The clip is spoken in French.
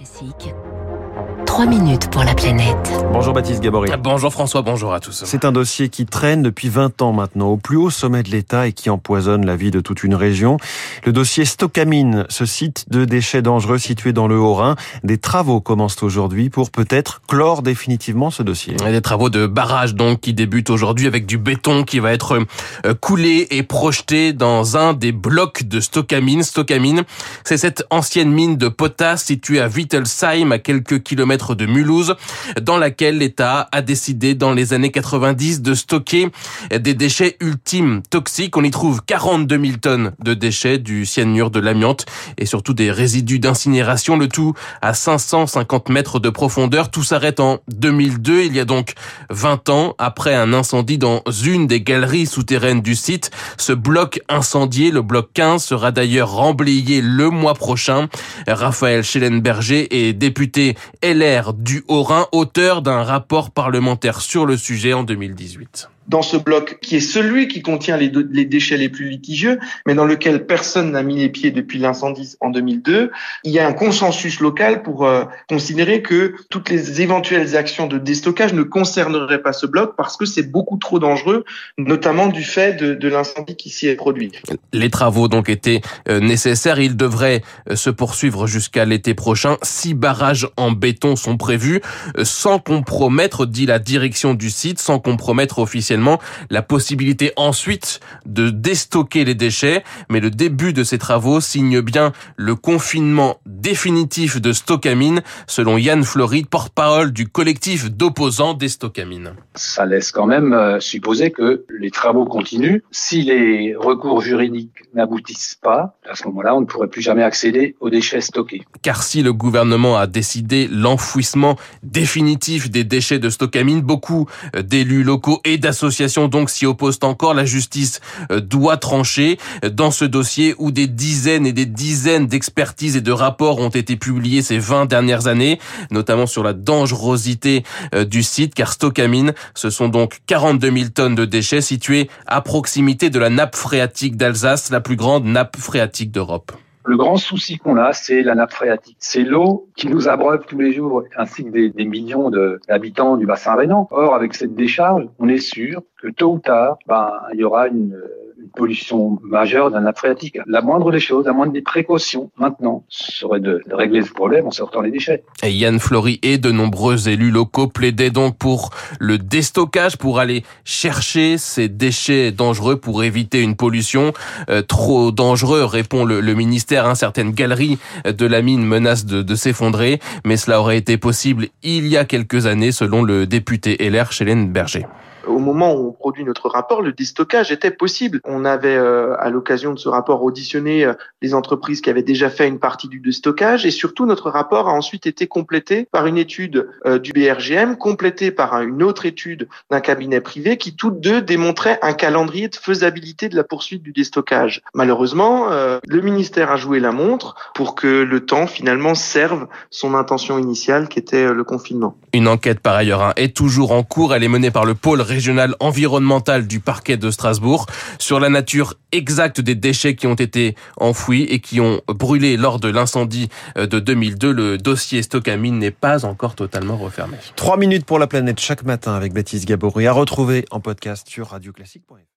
Classique. 3 minutes pour la planète. Bonjour Baptiste Gabory. Bonjour François, bonjour à tous. C'est un dossier qui traîne depuis 20 ans maintenant au plus haut sommet de l'État et qui empoisonne la vie de toute une région. Le dossier Stocamine, ce site de déchets dangereux situé dans le Haut-Rhin. Des travaux commencent aujourd'hui pour peut-être clore définitivement ce dossier. Et des travaux de barrage donc qui débutent aujourd'hui avec du béton qui va être euh, coulé et projeté dans un des blocs de Stocamine. Stocamine, c'est cette ancienne mine de potasse située à Wittelsheim à quelques kilomètres de Mulhouse, dans laquelle l'État a décidé dans les années 90 de stocker des déchets ultimes toxiques. On y trouve 42 000 tonnes de déchets, du cyanure, de l'amiante et surtout des résidus d'incinération, le tout à 550 mètres de profondeur. Tout s'arrête en 2002, il y a donc 20 ans, après un incendie dans une des galeries souterraines du site. Ce bloc incendié, le bloc 15, sera d'ailleurs remblayé le mois prochain. Raphaël Schellenberger est député LR du Haut-Rhin, auteur d'un rapport parlementaire sur le sujet en 2018 dans ce bloc qui est celui qui contient les, déchets les plus litigieux, mais dans lequel personne n'a mis les pieds depuis l'incendie en 2002, il y a un consensus local pour euh, considérer que toutes les éventuelles actions de déstockage ne concerneraient pas ce bloc parce que c'est beaucoup trop dangereux, notamment du fait de, de l'incendie qui s'y est produit. Les travaux donc étaient euh, nécessaires, ils devraient euh, se poursuivre jusqu'à l'été prochain. Six barrages en béton sont prévus, sans compromettre, dit la direction du site, sans compromettre officiellement la possibilité ensuite de déstocker les déchets, mais le début de ces travaux signe bien le confinement définitif de Stocamine, selon Yann Floride, porte-parole du collectif d'opposants des Stocamines. Ça laisse quand même euh, supposer que les travaux continuent. Si les recours juridiques n'aboutissent pas, à ce moment-là, on ne pourrait plus jamais accéder aux déchets stockés. Car si le gouvernement a décidé l'enfouissement définitif des déchets de Stocamine, beaucoup d'élus locaux et d'associations l'association donc s'y oppose encore. La justice euh, doit trancher dans ce dossier où des dizaines et des dizaines d'expertises et de rapports ont été publiés ces 20 dernières années, notamment sur la dangerosité euh, du site, car Stocamine, ce sont donc 42 000 tonnes de déchets situés à proximité de la nappe phréatique d'Alsace, la plus grande nappe phréatique d'Europe. Le grand souci qu'on a, c'est la nappe phréatique. C'est l'eau qui nous abreuve tous les jours, ainsi que des, millions d'habitants du bassin rhénan. Or, avec cette décharge, on est sûr que tôt ou tard, ben, il y aura une pollution majeure d'un nappe. La moindre des choses, la moindre des précautions, maintenant, serait de, régler ce problème en sortant les déchets. Et Yann Flory et de nombreux élus locaux plaidaient donc pour le déstockage, pour aller chercher ces déchets dangereux, pour éviter une pollution euh, trop dangereuse, répond le, le ministère. Hein, certaines galeries de la mine menacent de, de s'effondrer, mais cela aurait été possible il y a quelques années, selon le député LR Chélen Berger au moment où on produit notre rapport, le déstockage était possible. On avait, euh, à l'occasion de ce rapport, auditionné euh, les entreprises qui avaient déjà fait une partie du déstockage et surtout notre rapport a ensuite été complété par une étude euh, du BRGM, complétée par une autre étude d'un cabinet privé qui toutes deux démontraient un calendrier de faisabilité de la poursuite du déstockage. Malheureusement, le ministère a joué la montre pour que le temps finalement serve son intention initiale qui était le confinement. Une enquête par ailleurs hein, est toujours en cours. Elle est menée par le pôle régional environnemental du parquet de Strasbourg sur la nature exacte des déchets qui ont été enfouis et qui ont brûlé lors de l'incendie euh, de 2002. Le dossier Stocamine n'est pas encore totalement refermé. Trois minutes pour la planète chaque matin avec Baptiste Gabory à retrouver en podcast sur radioclassique.fr.